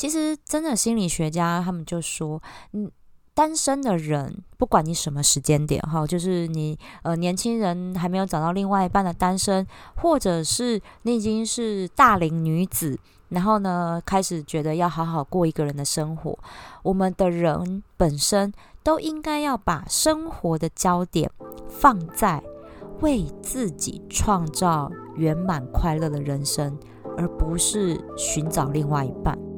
其实真的心理学家他们就说，嗯。单身的人，不管你什么时间点哈，就是你呃年轻人还没有找到另外一半的单身，或者是你已经是大龄女子，然后呢开始觉得要好好过一个人的生活，我们的人本身都应该要把生活的焦点放在为自己创造圆满快乐的人生，而不是寻找另外一半。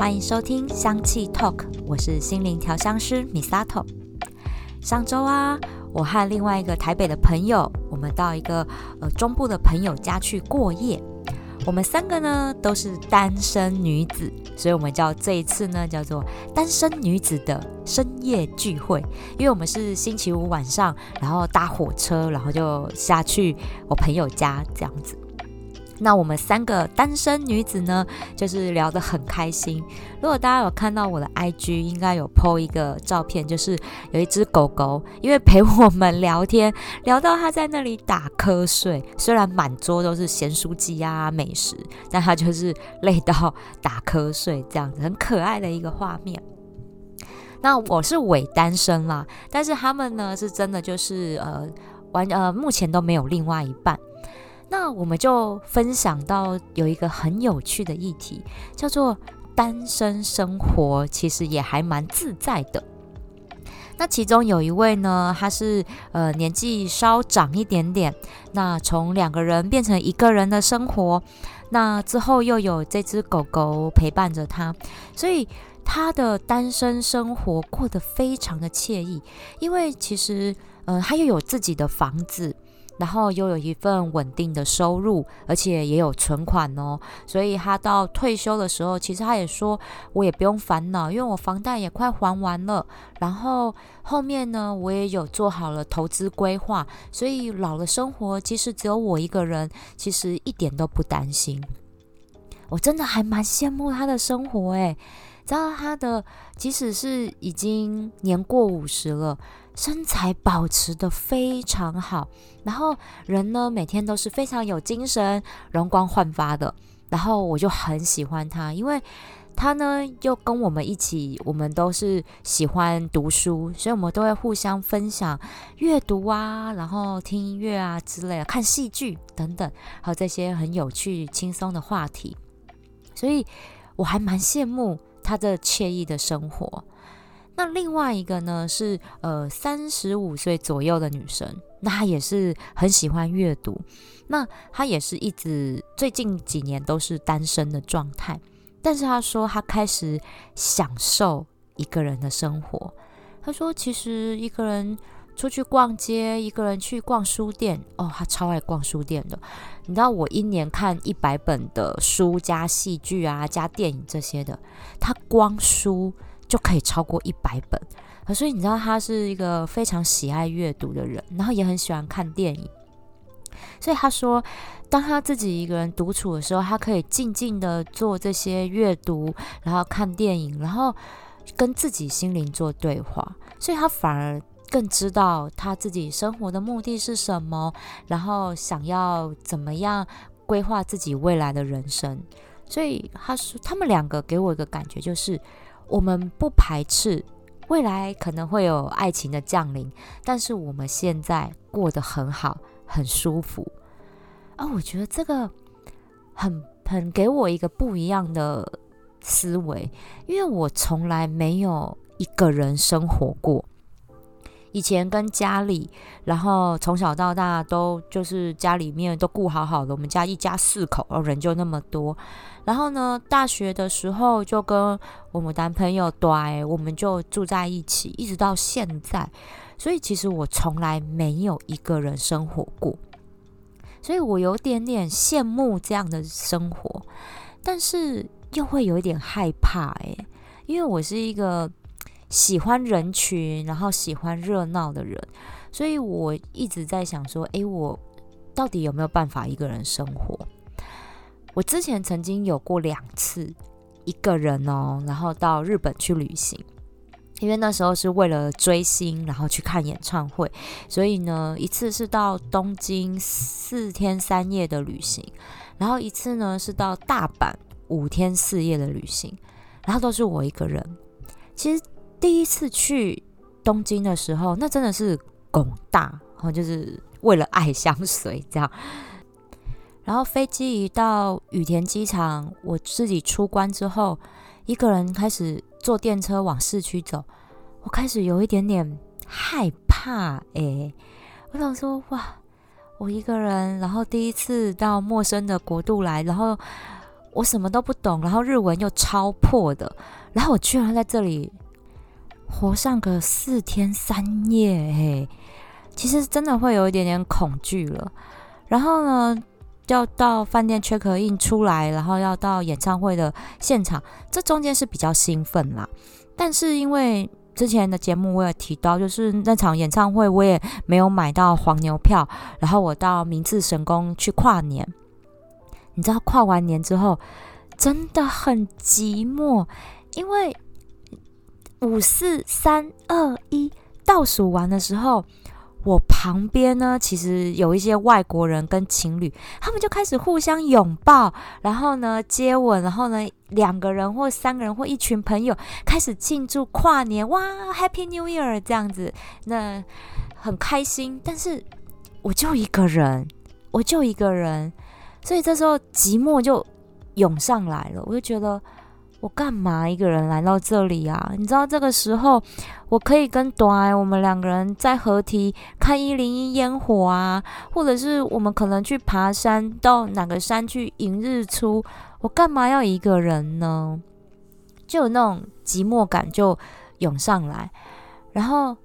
欢迎收听香气 Talk，我是心灵调香师 Misato。上周啊，我和另外一个台北的朋友，我们到一个呃中部的朋友家去过夜。我们三个呢都是单身女子，所以我们叫这一次呢叫做单身女子的深夜聚会。因为我们是星期五晚上，然后搭火车，然后就下去我朋友家这样子。那我们三个单身女子呢，就是聊得很开心。如果大家有看到我的 IG，应该有 PO 一个照片，就是有一只狗狗，因为陪我们聊天，聊到它在那里打瞌睡。虽然满桌都是咸酥鸡啊美食，但它就是累到打瞌睡，这样子很可爱的一个画面。那我是伪单身啦，但是他们呢是真的就是呃完呃目前都没有另外一半。那我们就分享到有一个很有趣的议题，叫做单身生活，其实也还蛮自在的。那其中有一位呢，他是呃年纪稍长一点点，那从两个人变成一个人的生活，那之后又有这只狗狗陪伴着他，所以他的单身生活过得非常的惬意，因为其实呃他又有自己的房子。然后又有一份稳定的收入，而且也有存款哦，所以他到退休的时候，其实他也说，我也不用烦恼，因为我房贷也快还完了。然后后面呢，我也有做好了投资规划，所以老了生活，即使只有我一个人，其实一点都不担心。我真的还蛮羡慕他的生活诶，知道他的，即使是已经年过五十了。身材保持的非常好，然后人呢每天都是非常有精神、容光焕发的。然后我就很喜欢他，因为他呢又跟我们一起，我们都是喜欢读书，所以我们都会互相分享阅读啊，然后听音乐啊之类的，看戏剧等等，还有这些很有趣、轻松的话题。所以我还蛮羡慕他的惬意的生活。那另外一个呢是呃三十五岁左右的女生，那她也是很喜欢阅读，那她也是一直最近几年都是单身的状态，但是她说她开始享受一个人的生活。她说其实一个人出去逛街，一个人去逛书店，哦，他超爱逛书店的。你知道我一年看一百本的书加戏剧啊加电影这些的，他光书。就可以超过一百本，所以你知道他是一个非常喜爱阅读的人，然后也很喜欢看电影。所以他说，当他自己一个人独处的时候，他可以静静的做这些阅读，然后看电影，然后跟自己心灵做对话。所以他反而更知道他自己生活的目的是什么，然后想要怎么样规划自己未来的人生。所以他说，他们两个给我一个感觉就是。我们不排斥未来可能会有爱情的降临，但是我们现在过得很好，很舒服啊！我觉得这个很很给我一个不一样的思维，因为我从来没有一个人生活过。以前跟家里，然后从小到大都就是家里面都顾好好的，我们家一家四口，然后人就那么多。然后呢，大学的时候就跟我们男朋友对，我们就住在一起，一直到现在。所以其实我从来没有一个人生活过，所以我有点点羡慕这样的生活，但是又会有一点害怕诶，因为我是一个喜欢人群，然后喜欢热闹的人，所以我一直在想说，诶，我到底有没有办法一个人生活？我之前曾经有过两次，一个人哦，然后到日本去旅行。因为那时候是为了追星，然后去看演唱会，所以呢，一次是到东京四天三夜的旅行，然后一次呢是到大阪五天四夜的旅行，然后都是我一个人。其实第一次去东京的时候，那真的是拱大，然后就是为了爱相随这样。然后飞机一到羽田机场，我自己出关之后，一个人开始。坐电车往市区走，我开始有一点点害怕诶，我想说，哇，我一个人，然后第一次到陌生的国度来，然后我什么都不懂，然后日文又超破的，然后我居然在这里活上个四天三夜，诶，其实真的会有一点点恐惧了。然后呢？要到饭店 check in 出来，然后要到演唱会的现场，这中间是比较兴奋啦。但是因为之前的节目我也提到，就是那场演唱会我也没有买到黄牛票，然后我到明治神宫去跨年。你知道跨完年之后真的很寂寞，因为五四三二一倒数完的时候。我旁边呢，其实有一些外国人跟情侣，他们就开始互相拥抱，然后呢接吻，然后呢两个人或三个人或一群朋友开始庆祝跨年，哇，Happy New Year 这样子，那很开心。但是我就一个人，我就一个人，所以这时候寂寞就涌上来了，我就觉得。我干嘛一个人来到这里啊？你知道这个时候，我可以跟短我们两个人在合体看一零一烟火啊，或者是我们可能去爬山，到哪个山去迎日出。我干嘛要一个人呢？就有那种寂寞感就涌上来，然后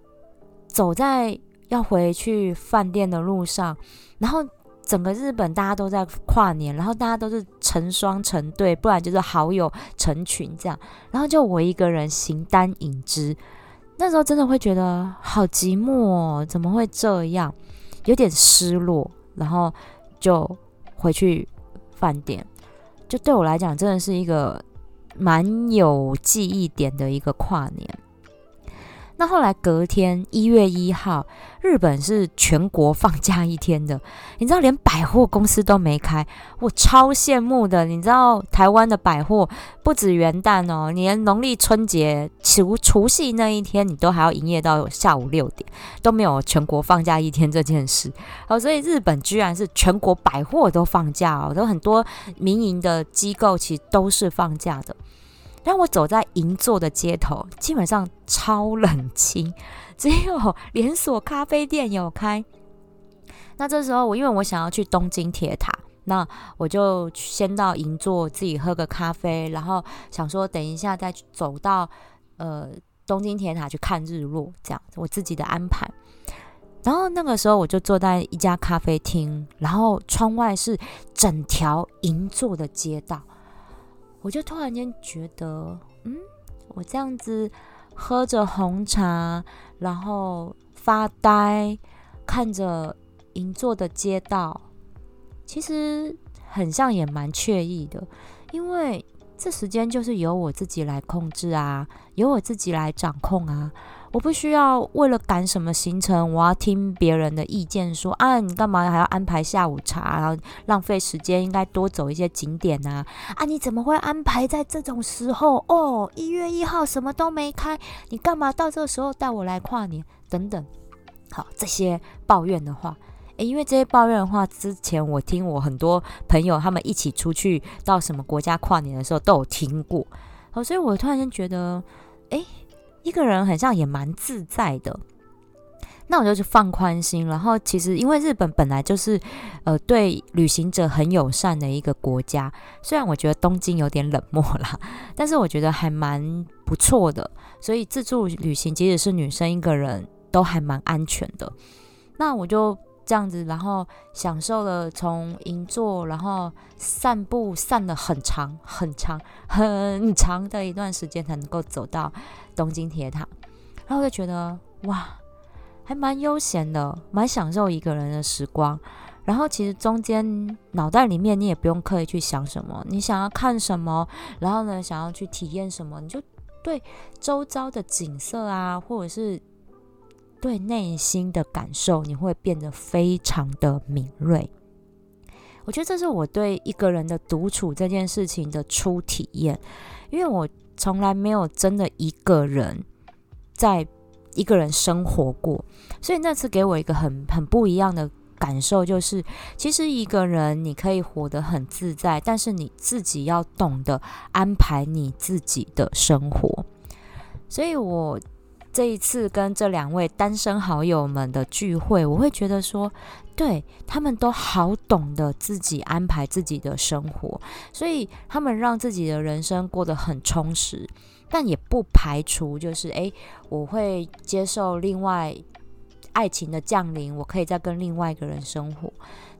走在要回去饭店的路上，然后。整个日本大家都在跨年，然后大家都是成双成对，不然就是好友成群这样，然后就我一个人形单影只，那时候真的会觉得好寂寞，怎么会这样？有点失落，然后就回去饭店。就对我来讲，真的是一个蛮有记忆点的一个跨年。那后来隔天一月一号，日本是全国放假一天的，你知道连百货公司都没开，我超羡慕的。你知道台湾的百货不止元旦哦，连农历春节除除夕那一天，你都还要营业到下午六点，都没有全国放假一天这件事。哦，所以日本居然是全国百货都放假哦，都很多民营的机构其实都是放假的。但我走在银座的街头，基本上超冷清，只有连锁咖啡店有开。那这时候我因为我想要去东京铁塔，那我就先到银座自己喝个咖啡，然后想说等一下再走到呃东京铁塔去看日落，这样我自己的安排。然后那个时候我就坐在一家咖啡厅，然后窗外是整条银座的街道。我就突然间觉得，嗯，我这样子喝着红茶，然后发呆，看着银座的街道，其实很像也蛮惬意的，因为这时间就是由我自己来控制啊，由我自己来掌控啊。我不需要为了赶什么行程，我要听别人的意见，说啊，你干嘛还要安排下午茶，然后浪费时间，应该多走一些景点啊？啊，你怎么会安排在这种时候？哦，一月一号什么都没开，你干嘛到这个时候带我来跨年？等等，好，这些抱怨的话，诶，因为这些抱怨的话，之前我听我很多朋友他们一起出去到什么国家跨年的时候都有听过，好，所以我突然间觉得，诶。一个人很像也蛮自在的，那我就去放宽心。然后其实因为日本本来就是呃对旅行者很友善的一个国家，虽然我觉得东京有点冷漠啦，但是我觉得还蛮不错的。所以自助旅行即使是女生一个人都还蛮安全的。那我就。这样子，然后享受了从银座，然后散步散了很长、很长、很长的一段时间，才能够走到东京铁塔。然后就觉得哇，还蛮悠闲的，蛮享受一个人的时光。然后其实中间脑袋里面你也不用刻意去想什么，你想要看什么，然后呢想要去体验什么，你就对周遭的景色啊，或者是对内心的感受，你会变得非常的敏锐。我觉得这是我对一个人的独处这件事情的初体验，因为我从来没有真的一个人在一个人生活过，所以那次给我一个很很不一样的感受，就是其实一个人你可以活得很自在，但是你自己要懂得安排你自己的生活。所以我这一次跟这两位单身好友们的聚会，我会觉得说。对他们都好懂得自己安排自己的生活，所以他们让自己的人生过得很充实，但也不排除就是诶，我会接受另外爱情的降临，我可以再跟另外一个人生活。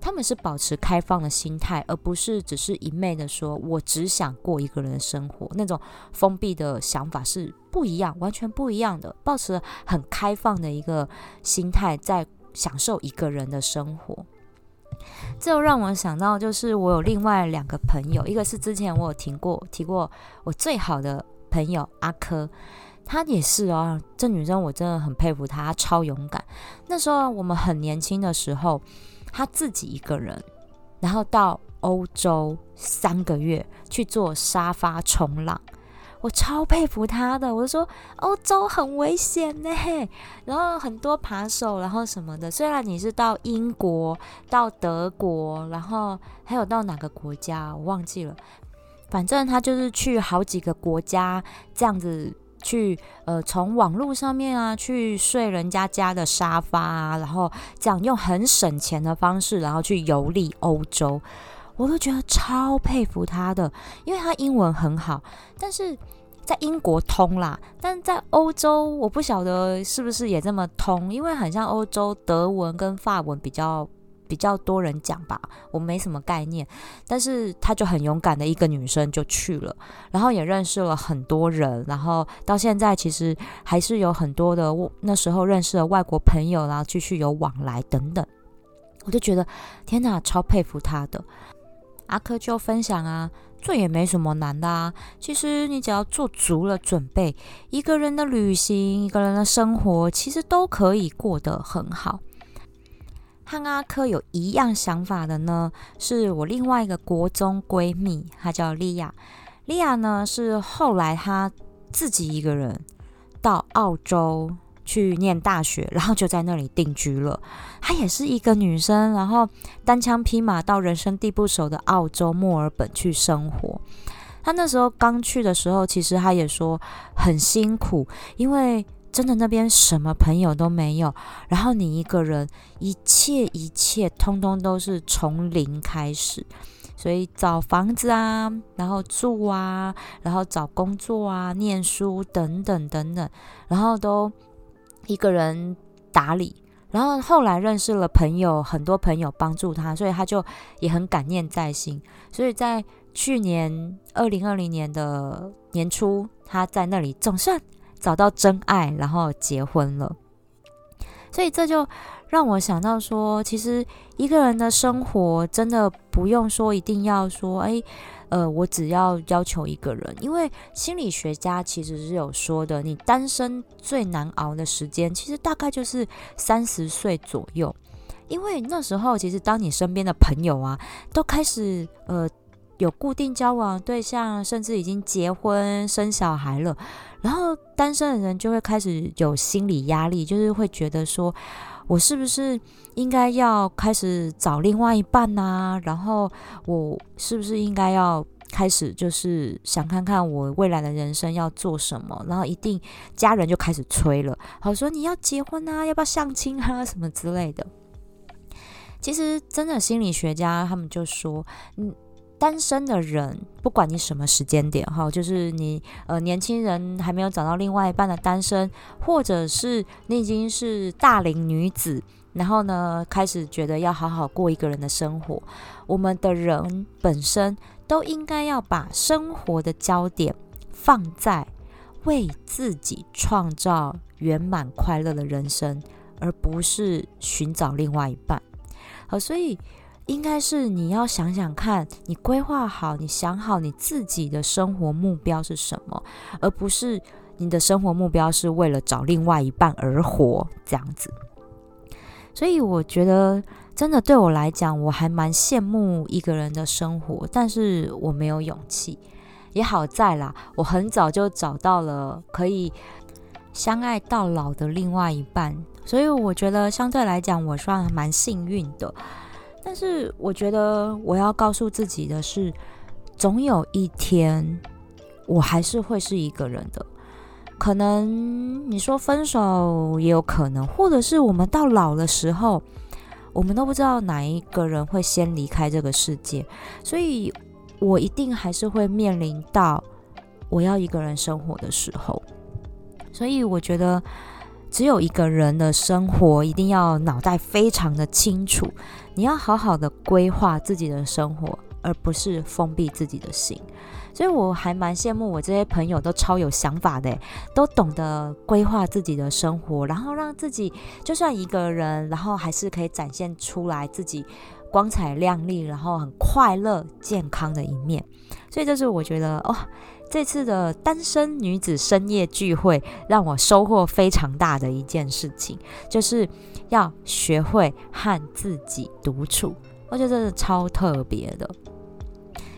他们是保持开放的心态，而不是只是一昧的说我只想过一个人生活，那种封闭的想法是不一样，完全不一样的。保持很开放的一个心态在。享受一个人的生活，这又让我想到，就是我有另外两个朋友，一个是之前我有听过提过我最好的朋友阿珂，她也是哦，这女生我真的很佩服她，她超勇敢。那时候我们很年轻的时候，她自己一个人，然后到欧洲三个月去做沙发冲浪。我超佩服他的，我说欧洲很危险呢，然后很多扒手，然后什么的。虽然你是到英国、到德国，然后还有到哪个国家我忘记了，反正他就是去好几个国家这样子去，呃，从网络上面啊去睡人家家的沙发啊，然后这样用很省钱的方式，然后去游历欧洲，我都觉得超佩服他的，因为他英文很好，但是。在英国通啦，但在欧洲我不晓得是不是也这么通，因为很像欧洲德文跟法文比较比较多人讲吧，我没什么概念。但是她就很勇敢的一个女生就去了，然后也认识了很多人，然后到现在其实还是有很多的那时候认识的外国朋友，然后继续有往来等等。我就觉得天哪，超佩服她的。阿珂就分享啊。这也没什么难的啊，其实你只要做足了准备，一个人的旅行，一个人的生活，其实都可以过得很好。和阿珂有一样想法的呢，是我另外一个国中闺蜜，她叫莉亚。莉亚呢是后来她自己一个人到澳洲。去念大学，然后就在那里定居了。她也是一个女生，然后单枪匹马到人生地不熟的澳洲墨尔本去生活。她那时候刚去的时候，其实她也说很辛苦，因为真的那边什么朋友都没有，然后你一个人，一切一切通通都是从零开始，所以找房子啊，然后住啊，然后找工作啊，念书等等等等，然后都。一个人打理，然后后来认识了朋友，很多朋友帮助他，所以他就也很感念在心。所以在去年二零二零年的年初，他在那里总算找到真爱，然后结婚了。所以这就让我想到说，其实一个人的生活真的不用说一定要说，哎。呃，我只要要求一个人，因为心理学家其实是有说的，你单身最难熬的时间，其实大概就是三十岁左右，因为那时候其实当你身边的朋友啊，都开始呃有固定交往对象，甚至已经结婚生小孩了，然后单身的人就会开始有心理压力，就是会觉得说。我是不是应该要开始找另外一半呢？然后我是不是应该要开始就是想看看我未来的人生要做什么？然后一定家人就开始催了，好说你要结婚啊，要不要相亲啊，什么之类的。其实真的心理学家他们就说，嗯。单身的人，不管你什么时间点哈，就是你呃年轻人还没有找到另外一半的单身，或者是你已经是大龄女子，然后呢开始觉得要好好过一个人的生活，我们的人本身都应该要把生活的焦点放在为自己创造圆满快乐的人生，而不是寻找另外一半。好，所以应该是你要想想看，你规划好，你想好你自己的生活目标是什么，而不是你的生活目标是为了找另外一半而活这样子。所以我觉得，真的对我来讲，我还蛮羡慕一个人的生活，但是我没有勇气。也好在啦，我很早就找到了可以相爱到老的另外一半，所以我觉得相对来讲，我算蛮幸运的。但是我觉得我要告诉自己的是，总有一天我还是会是一个人的。可能你说分手也有可能，或者是我们到老的时候，我们都不知道哪一个人会先离开这个世界，所以。我一定还是会面临到我要一个人生活的时候，所以我觉得只有一个人的生活一定要脑袋非常的清楚，你要好好的规划自己的生活，而不是封闭自己的心。所以我还蛮羡慕我这些朋友都超有想法的，都懂得规划自己的生活，然后让自己就算一个人，然后还是可以展现出来自己。光彩亮丽，然后很快乐、健康的一面，所以这是我觉得哦，这次的单身女子深夜聚会让我收获非常大的一件事情，就是要学会和自己独处，我觉得这是超特别的。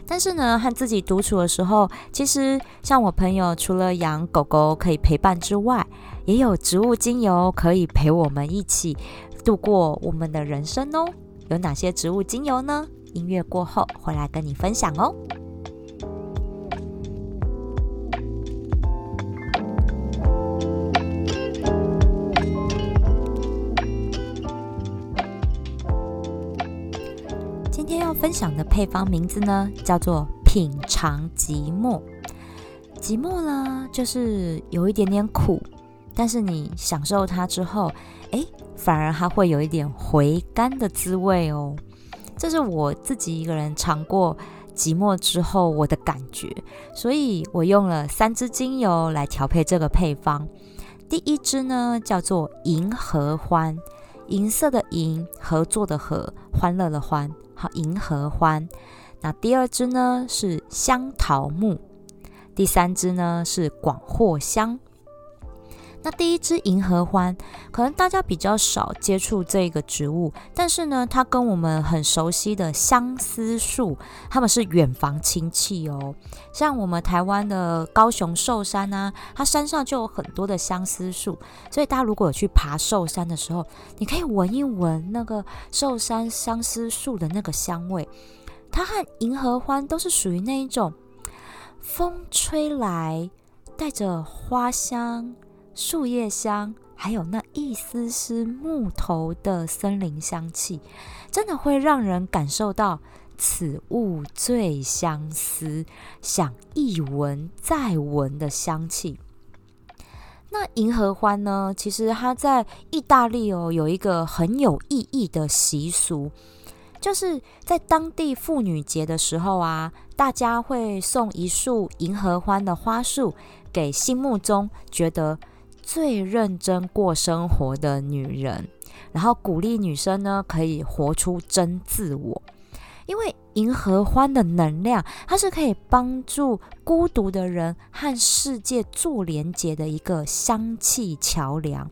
但是呢，和自己独处的时候，其实像我朋友除了养狗狗可以陪伴之外，也有植物精油可以陪我们一起度过我们的人生哦。有哪些植物精油呢？音乐过后回来跟你分享哦。分享的配方名字呢，叫做品尝寂寞。寂寞呢，就是有一点点苦，但是你享受它之后，哎。反而它会有一点回甘的滋味哦，这是我自己一个人尝过寂寞之后我的感觉，所以我用了三支精油来调配这个配方。第一支呢叫做银合欢，银色的银，合作的合，欢乐的欢，好，银合欢。那第二支呢是香桃木，第三支呢是广藿香。那第一支银合欢，可能大家比较少接触这个植物，但是呢，它跟我们很熟悉的相思树，它们是远房亲戚哦。像我们台湾的高雄寿山啊，它山上就有很多的相思树，所以大家如果有去爬寿山的时候，你可以闻一闻那个寿山相思树的那个香味，它和银合欢都是属于那一种风吹来带着花香。树叶香，还有那一丝丝木头的森林香气，真的会让人感受到此物最相思，想一闻再闻的香气。那银合欢呢？其实它在意大利哦，有一个很有意义的习俗，就是在当地妇女节的时候啊，大家会送一束银合欢的花束给心目中觉得。最认真过生活的女人，然后鼓励女生呢可以活出真自我，因为银河欢的能量，它是可以帮助孤独的人和世界做连接的一个香气桥梁。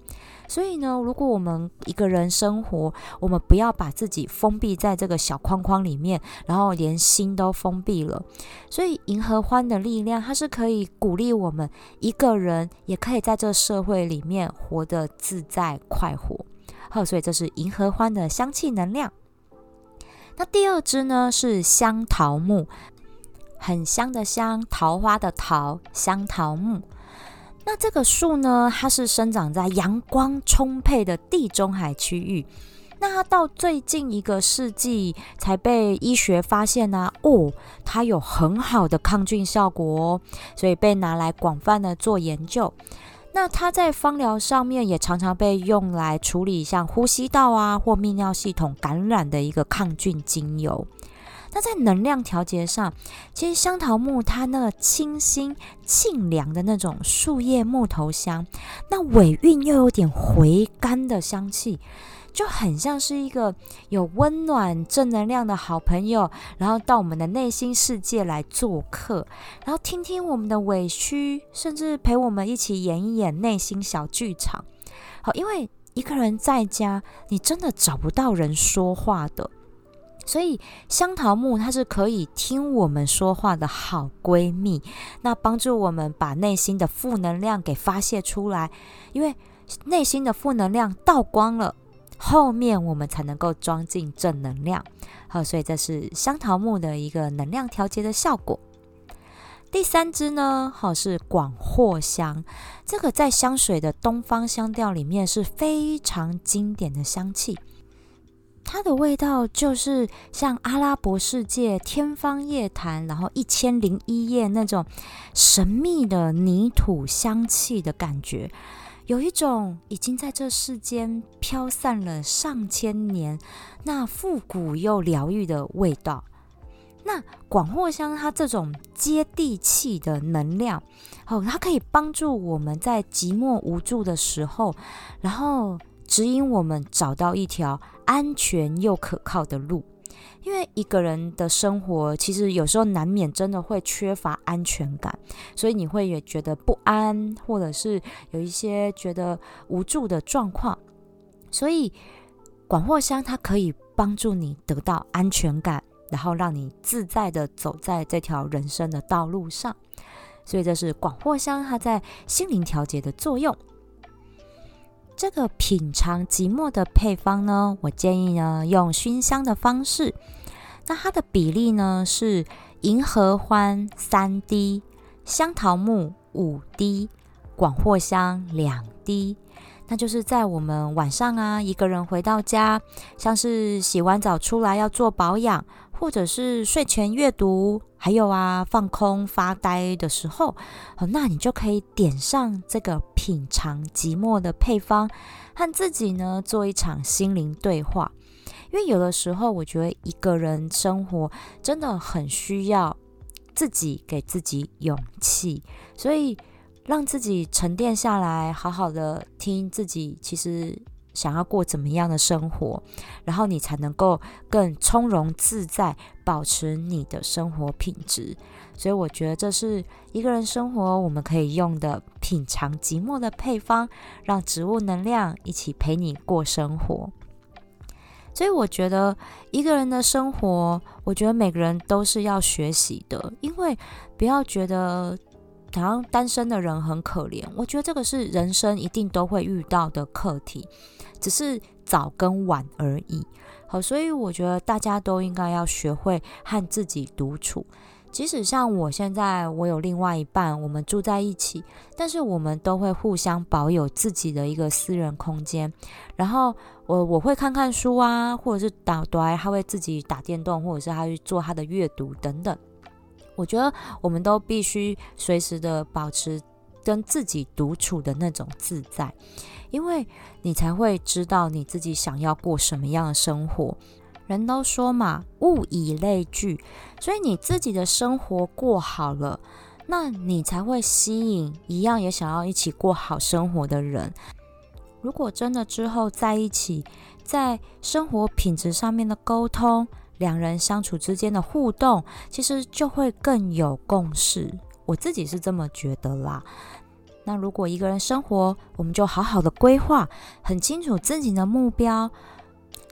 所以呢，如果我们一个人生活，我们不要把自己封闭在这个小框框里面，然后连心都封闭了。所以银河欢的力量，它是可以鼓励我们一个人也可以在这社会里面活得自在快活。好，所以这是银河欢的香气能量。那第二支呢是香桃木，很香的香，桃花的桃，香桃木。那这个树呢，它是生长在阳光充沛的地中海区域。那它到最近一个世纪才被医学发现呢，哦，它有很好的抗菌效果哦，所以被拿来广泛的做研究。那它在芳疗上面也常常被用来处理像呼吸道啊或泌尿系统感染的一个抗菌精油。那在能量调节上，其实香桃木它那个清新沁凉的那种树叶木头香，那尾韵又有点回甘的香气，就很像是一个有温暖、正能量的好朋友，然后到我们的内心世界来做客，然后听听我们的委屈，甚至陪我们一起演一演内心小剧场。好，因为一个人在家，你真的找不到人说话的。所以香桃木它是可以听我们说话的好闺蜜，那帮助我们把内心的负能量给发泄出来，因为内心的负能量倒光了，后面我们才能够装进正能量。好，所以这是香桃木的一个能量调节的效果。第三支呢，好是广藿香，这个在香水的东方香调里面是非常经典的香气。它的味道就是像阿拉伯世界天方夜谭，然后一千零一夜那种神秘的泥土香气的感觉，有一种已经在这世间飘散了上千年，那复古又疗愈的味道。那广藿香它这种接地气的能量，哦，它可以帮助我们在寂寞无助的时候，然后。指引我们找到一条安全又可靠的路，因为一个人的生活其实有时候难免真的会缺乏安全感，所以你会也觉得不安，或者是有一些觉得无助的状况。所以广藿香它可以帮助你得到安全感，然后让你自在的走在这条人生的道路上。所以这是广藿香它在心灵调节的作用。这个品尝寂寞的配方呢，我建议呢用熏香的方式。那它的比例呢是银合欢三滴，香桃木五滴，广藿香两滴。那就是在我们晚上啊，一个人回到家，像是洗完澡出来要做保养。或者是睡前阅读，还有啊放空发呆的时候，那你就可以点上这个品尝寂寞的配方，和自己呢做一场心灵对话。因为有的时候，我觉得一个人生活真的很需要自己给自己勇气，所以让自己沉淀下来，好好的听自己，其实。想要过怎么样的生活，然后你才能够更从容自在，保持你的生活品质。所以我觉得这是一个人生活我们可以用的品尝寂寞的配方，让植物能量一起陪你过生活。所以我觉得一个人的生活，我觉得每个人都是要学习的，因为不要觉得。好像单身的人很可怜，我觉得这个是人生一定都会遇到的课题，只是早跟晚而已。好，所以我觉得大家都应该要学会和自己独处。即使像我现在，我有另外一半，我们住在一起，但是我们都会互相保有自己的一个私人空间。然后我我会看看书啊，或者是打打，他会自己打电动，或者是他去做他的阅读等等。我觉得我们都必须随时的保持跟自己独处的那种自在，因为你才会知道你自己想要过什么样的生活。人都说嘛，物以类聚，所以你自己的生活过好了，那你才会吸引一样也想要一起过好生活的人。如果真的之后在一起，在生活品质上面的沟通。两人相处之间的互动，其实就会更有共识。我自己是这么觉得啦。那如果一个人生活，我们就好好的规划，很清楚自己的目标，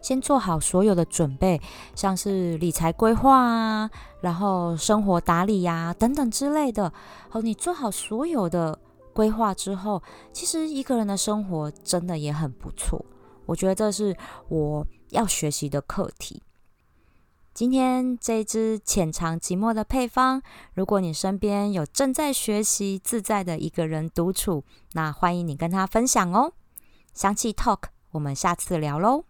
先做好所有的准备，像是理财规划啊，然后生活打理呀等等之类的。好，你做好所有的规划之后，其实一个人的生活真的也很不错。我觉得这是我要学习的课题。今天这支浅尝寂寞的配方，如果你身边有正在学习自在的一个人独处，那欢迎你跟他分享哦。香气 Talk，我们下次聊喽。